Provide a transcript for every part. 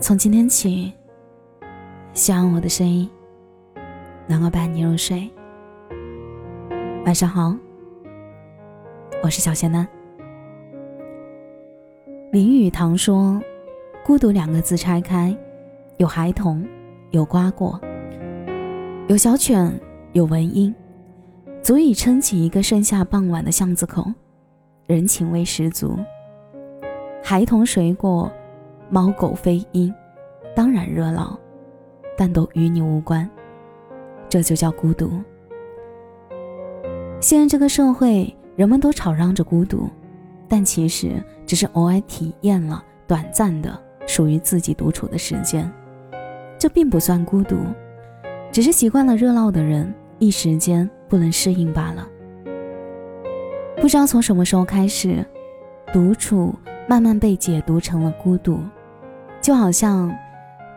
从今天起，希望我的声音能够伴你入睡。晚上好，我是小仙丹。林语堂说：“孤独两个字拆开，有孩童，有瓜果，有小犬，有蚊蝇，足以撑起一个盛夏傍晚的巷子口，人情味十足。孩童、水果、猫狗飞鹰，当然热闹，但都与你无关。这就叫孤独。现在这个社会，人们都吵嚷着孤独。”但其实只是偶尔体验了短暂的属于自己独处的时间，这并不算孤独，只是习惯了热闹的人一时间不能适应罢了。不知道从什么时候开始，独处慢慢被解读成了孤独，就好像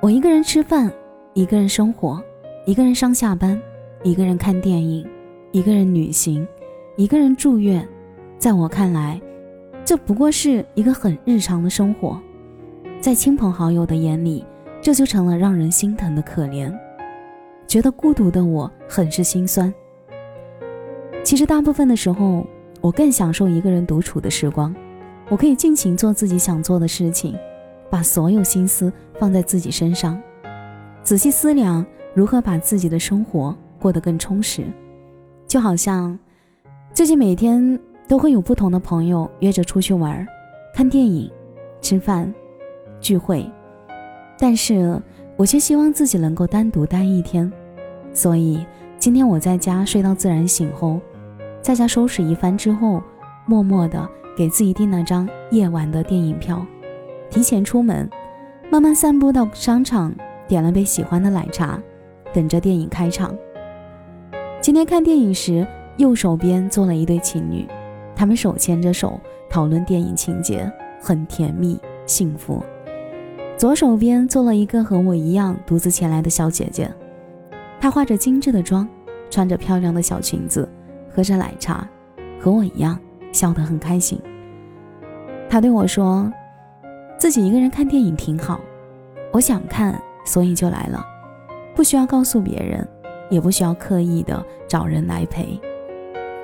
我一个人吃饭，一个人生活，一个人上下班，一个人看电影，一个人旅行，一个人住院，在我看来。这不过是一个很日常的生活，在亲朋好友的眼里，这就成了让人心疼的可怜。觉得孤独的我很是心酸。其实大部分的时候，我更享受一个人独处的时光，我可以尽情做自己想做的事情，把所有心思放在自己身上，仔细思量如何把自己的生活过得更充实。就好像最近每天。都会有不同的朋友约着出去玩、看电影、吃饭、聚会，但是我却希望自己能够单独待一天。所以今天我在家睡到自然醒后，在家收拾一番之后，默默的给自己订了张夜晚的电影票，提前出门，慢慢散步到商场，点了杯喜欢的奶茶，等着电影开场。今天看电影时，右手边坐了一对情侣。他们手牵着手讨论电影情节，很甜蜜幸福。左手边坐了一个和我一样独自前来的小姐姐，她化着精致的妆，穿着漂亮的小裙子，喝着奶茶，和我一样笑得很开心。他对我说：“自己一个人看电影挺好，我想看，所以就来了，不需要告诉别人，也不需要刻意的找人来陪。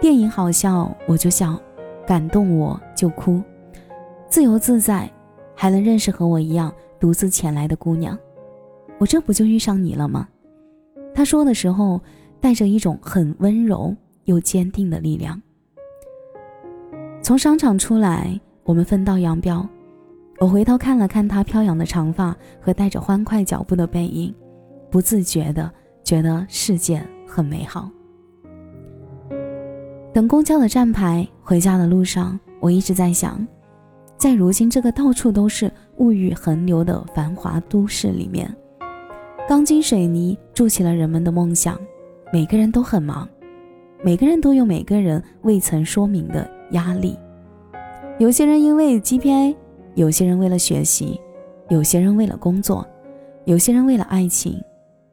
电影好笑，我就笑。”感动我就哭，自由自在，还能认识和我一样独自前来的姑娘，我这不就遇上你了吗？他说的时候带着一种很温柔又坚定的力量。从商场出来，我们分道扬镳，我回头看了看他飘扬的长发和带着欢快脚步的背影，不自觉的觉得世界很美好。等公交的站牌，回家的路上，我一直在想，在如今这个到处都是物欲横流的繁华都市里面，钢筋水泥筑起了人们的梦想，每个人都很忙，每个人都有每个人未曾说明的压力。有些人因为 GPA，有些人为了学习，有些人为了工作，有些人为了爱情，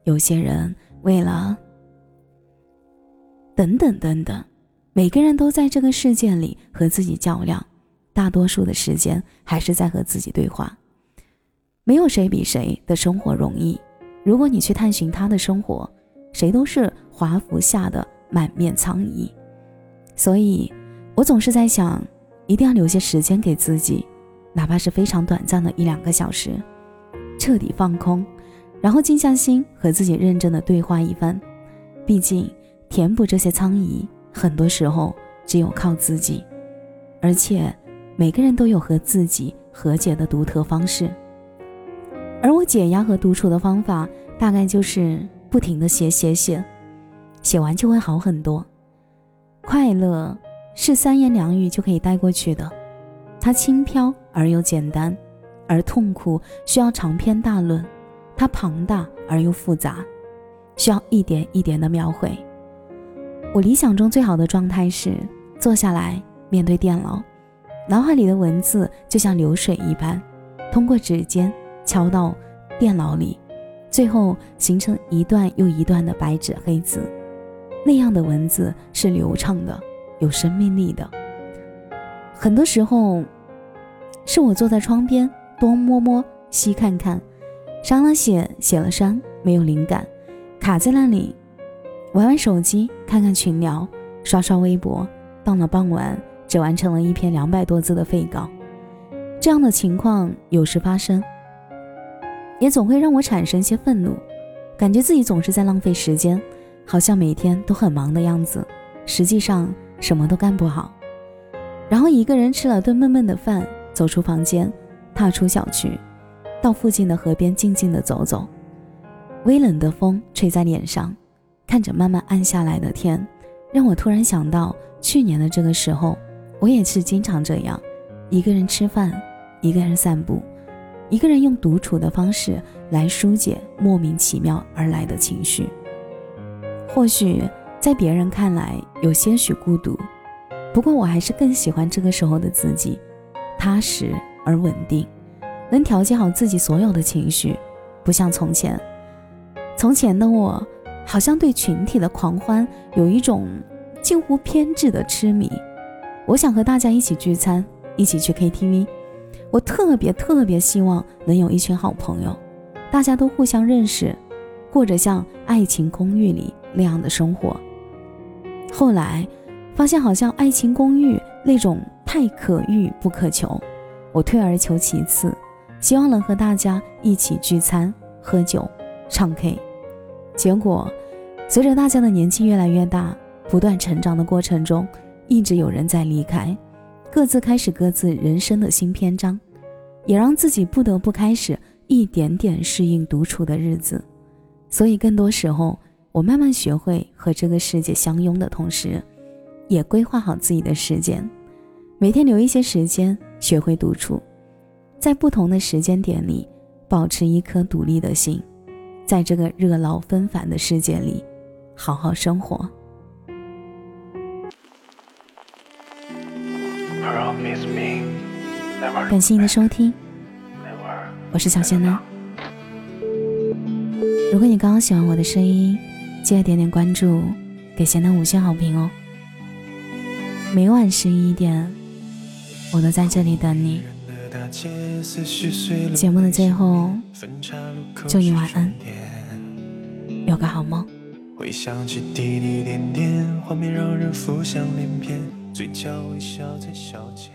有些人为了等等等等。每个人都在这个世界里和自己较量，大多数的时间还是在和自己对话。没有谁比谁的生活容易。如果你去探寻他的生活，谁都是华服下的满面苍夷。所以，我总是在想，一定要留些时间给自己，哪怕是非常短暂的一两个小时，彻底放空，然后静下心和自己认真的对话一番。毕竟，填补这些苍夷。很多时候只有靠自己，而且每个人都有和自己和解的独特方式。而我解压和独处的方法，大概就是不停的写写写，写完就会好很多。快乐是三言两语就可以带过去的，它轻飘而又简单；而痛苦需要长篇大论，它庞大而又复杂，需要一点一点的描绘。我理想中最好的状态是坐下来面对电脑，脑海里的文字就像流水一般，通过指尖敲到电脑里，最后形成一段又一段的白纸黑字。那样的文字是流畅的，有生命力的。很多时候，是我坐在窗边，东摸摸，西看看，删了写，写了删，没有灵感，卡在那里，玩玩手机，看看群聊，刷刷微博，到了傍晚，只完成了一篇两百多字的废稿。这样的情况有时发生，也总会让我产生些愤怒，感觉自己总是在浪费时间，好像每天都很忙的样子，实际上什么都干不好。然后一个人吃了顿闷闷的饭，走出房间，踏出小区，到附近的河边静静的走走。微冷的风吹在脸上，看着慢慢暗下来的天，让我突然想到去年的这个时候，我也是经常这样，一个人吃饭，一个人散步，一个人用独处的方式来疏解莫名其妙而来的情绪。或许在别人看来有些许孤独。不过我还是更喜欢这个时候的自己，踏实而稳定，能调节好自己所有的情绪，不像从前。从前的我，好像对群体的狂欢有一种近乎偏执的痴迷。我想和大家一起聚餐，一起去 KTV。我特别特别希望能有一群好朋友，大家都互相认识，过着像《爱情公寓》里那样的生活。后来。发现好像《爱情公寓》那种太可遇不可求，我退而求其次，希望能和大家一起聚餐、喝酒、唱 K。结果，随着大家的年纪越来越大，不断成长的过程中，一直有人在离开，各自开始各自人生的新篇章，也让自己不得不开始一点点适应独处的日子。所以，更多时候，我慢慢学会和这个世界相拥的同时。也规划好自己的时间，每天留一些时间学会独处，在不同的时间点里保持一颗独立的心，在这个热闹纷繁的世界里好好生活。感谢你的收听，我是小仙呢。如果你刚刚喜欢我的声音，记得点点关注，给贤男五星好评哦。每晚十一点，我都在这里等你。节目的最后，祝你晚安，有个好梦。回想起滴滴点点，画面让人浮想联翩，嘴角微笑在消遣。